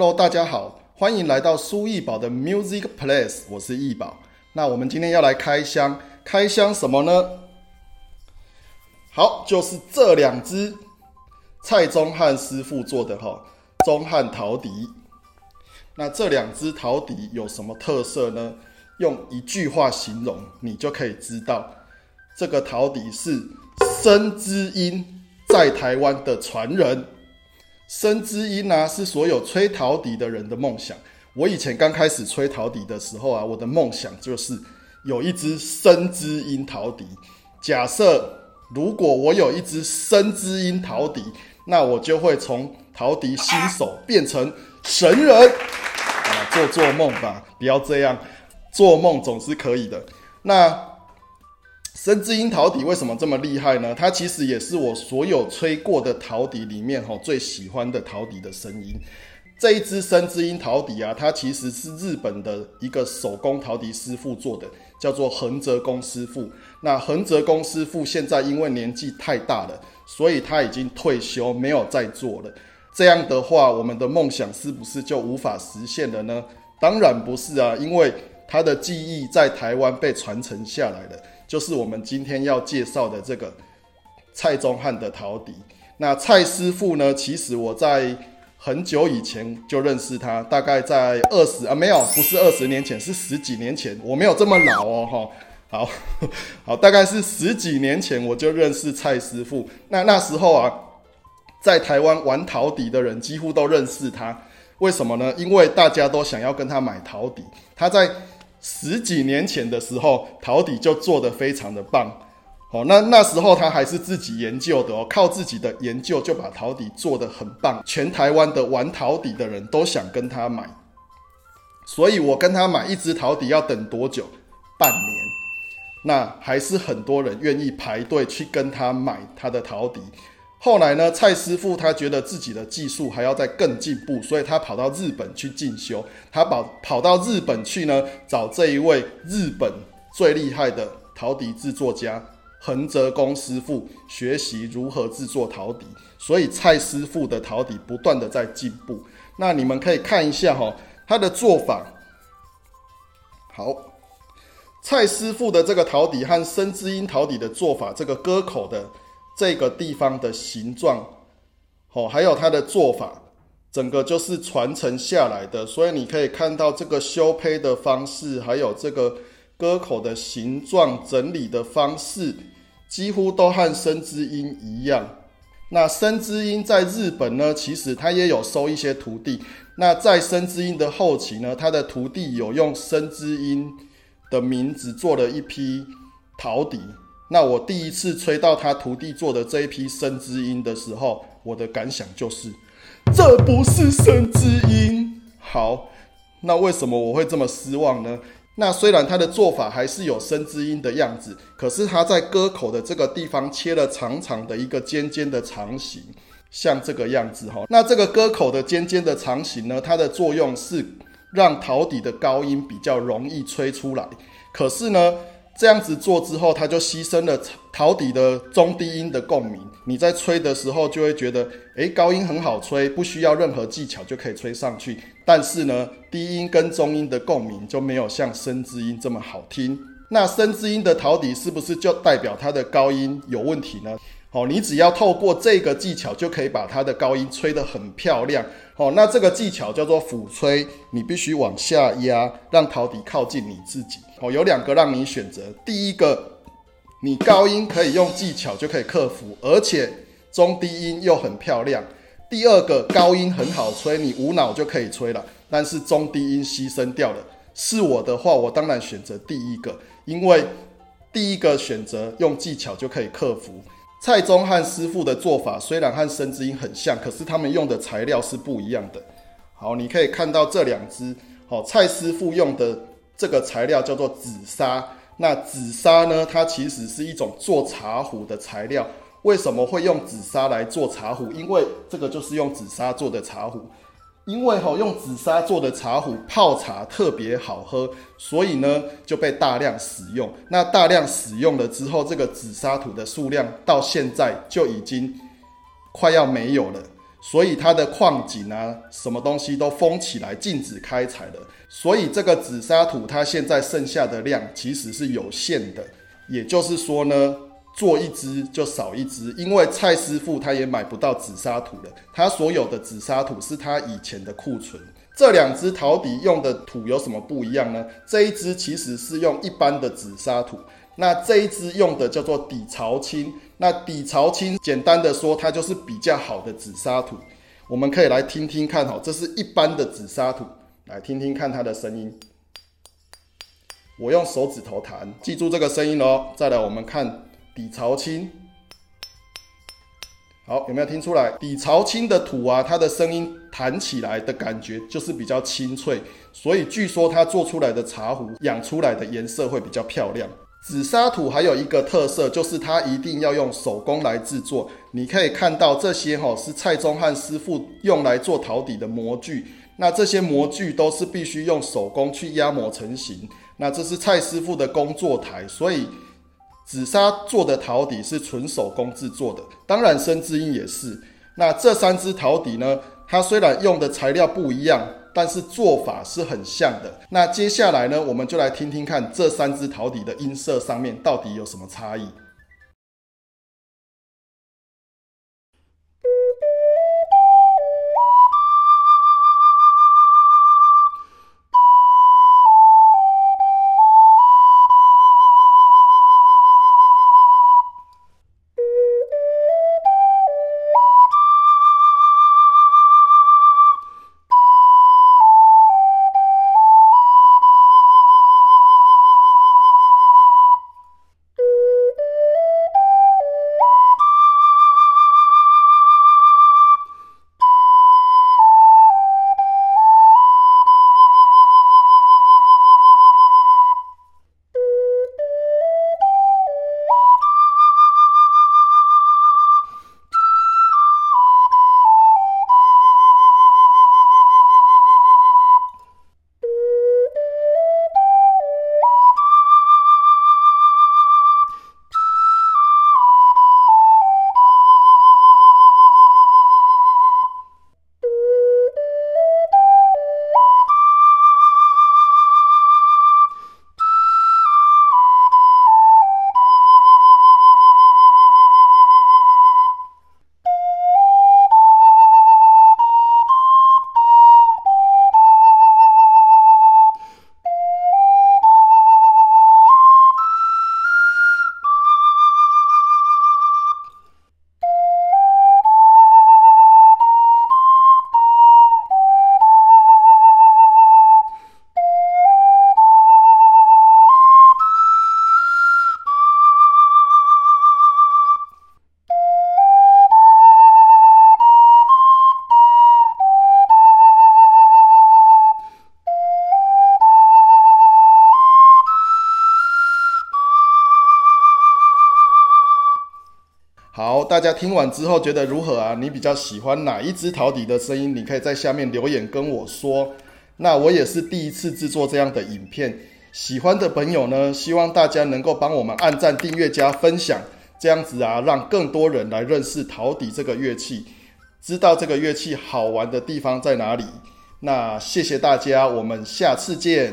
Hello，大家好，欢迎来到苏易宝的 Music Place，我是易宝。那我们今天要来开箱，开箱什么呢？好，就是这两只蔡宗汉师傅做的哈，中汉陶笛。那这两只陶笛有什么特色呢？用一句话形容，你就可以知道，这个陶笛是生之音在台湾的传人。生之音呢，是所有吹陶笛的人的梦想。我以前刚开始吹陶笛的时候啊，我的梦想就是有一支生之音陶笛。假设如果我有一支生之音陶笛，那我就会从陶笛新手变成神人啊！做做梦吧，不要这样。做梦总是可以的。那生之音陶笛为什么这么厉害呢？它其实也是我所有吹过的陶笛里面哈最喜欢的陶笛的声音。这一支生之音陶笛啊，它其实是日本的一个手工陶笛师傅做的，叫做横泽公师傅。那横泽公师傅现在因为年纪太大了，所以他已经退休，没有再做了。这样的话，我们的梦想是不是就无法实现了呢？当然不是啊，因为他的技艺在台湾被传承下来了，就是我们今天要介绍的这个蔡宗汉的陶笛。那蔡师傅呢？其实我在很久以前就认识他，大概在二十啊，没有，不是二十年前，是十几年前。我没有这么老哦，哈。好 好，大概是十几年前我就认识蔡师傅。那那时候啊，在台湾玩陶笛的人几乎都认识他。为什么呢？因为大家都想要跟他买陶笛。他在十几年前的时候，陶笛就做得非常的棒，哦，那那时候他还是自己研究的哦，靠自己的研究就把陶笛做得很棒，全台湾的玩陶笛的人都想跟他买，所以我跟他买一支陶笛要等多久？半年，那还是很多人愿意排队去跟他买他的陶笛。后来呢，蔡师傅他觉得自己的技术还要再更进步，所以他跑到日本去进修。他跑跑到日本去呢，找这一位日本最厉害的陶笛制作家横泽公师傅学习如何制作陶笛。所以蔡师傅的陶笛不断的在进步。那你们可以看一下哈，他的做法。好，蔡师傅的这个陶笛和生之音陶笛的做法，这个歌口的。这个地方的形状，哦，还有它的做法，整个就是传承下来的。所以你可以看到这个修胚的方式，还有这个割口的形状整理的方式，几乎都和生之音一样。那生之音在日本呢，其实他也有收一些徒弟。那在生之音的后期呢，他的徒弟有用生之音的名字做了一批陶笛。那我第一次吹到他徒弟做的这一批生之音的时候，我的感想就是，这不是生之音。好，那为什么我会这么失望呢？那虽然他的做法还是有生之音的样子，可是他在割口的这个地方切了长长的一个尖尖的长形，像这个样子哈。那这个割口的尖尖的长形呢，它的作用是让陶笛的高音比较容易吹出来。可是呢？这样子做之后，它就牺牲了陶笛的中低音的共鸣。你在吹的时候就会觉得，诶，高音很好吹，不需要任何技巧就可以吹上去。但是呢，低音跟中音的共鸣就没有像声之音这么好听。那声之音的陶笛是不是就代表它的高音有问题呢？好，你只要透过这个技巧就可以把它的高音吹得很漂亮。好，那这个技巧叫做俯吹，你必须往下压，让陶笛靠近你自己。哦，有两个让你选择。第一个，你高音可以用技巧就可以克服，而且中低音又很漂亮。第二个，高音很好吹，你无脑就可以吹了，但是中低音牺牲掉了。是我的话，我当然选择第一个，因为第一个选择用技巧就可以克服。蔡宗和师傅的做法虽然和生之音很像，可是他们用的材料是不一样的。好，你可以看到这两只，好，蔡师傅用的。这个材料叫做紫砂，那紫砂呢？它其实是一种做茶壶的材料。为什么会用紫砂来做茶壶？因为这个就是用紫砂做的茶壶。因为哈用紫砂做的茶壶泡茶特别好喝，所以呢就被大量使用。那大量使用了之后，这个紫砂土的数量到现在就已经快要没有了。所以它的矿井啊，什么东西都封起来，禁止开采了。所以这个紫砂土它现在剩下的量其实是有限的，也就是说呢，做一支就少一支，因为蔡师傅他也买不到紫砂土了，他所有的紫砂土是他以前的库存。这两支陶笛用的土有什么不一样呢？这一支其实是用一般的紫砂土，那这一支用的叫做底槽青。那底槽青简单的说，它就是比较好的紫砂土。我们可以来听听看，哈，这是一般的紫砂土，来听听看它的声音。我用手指头弹，记住这个声音哦。再来，我们看底槽青。好，有没有听出来？底槽青的土啊，它的声音弹起来的感觉就是比较清脆，所以据说它做出来的茶壶养出来的颜色会比较漂亮。紫砂土还有一个特色，就是它一定要用手工来制作。你可以看到这些哈是蔡宗汉师傅用来做陶底的模具，那这些模具都是必须用手工去压模成型。那这是蔡师傅的工作台，所以。紫砂做的陶底是纯手工制作的，当然生之音也是。那这三支陶底呢？它虽然用的材料不一样，但是做法是很像的。那接下来呢，我们就来听听看这三支陶底的音色上面到底有什么差异。大家听完之后觉得如何啊？你比较喜欢哪一支陶笛的声音？你可以在下面留言跟我说。那我也是第一次制作这样的影片，喜欢的朋友呢，希望大家能够帮我们按赞、订阅、加分享，这样子啊，让更多人来认识陶笛这个乐器，知道这个乐器好玩的地方在哪里。那谢谢大家，我们下次见。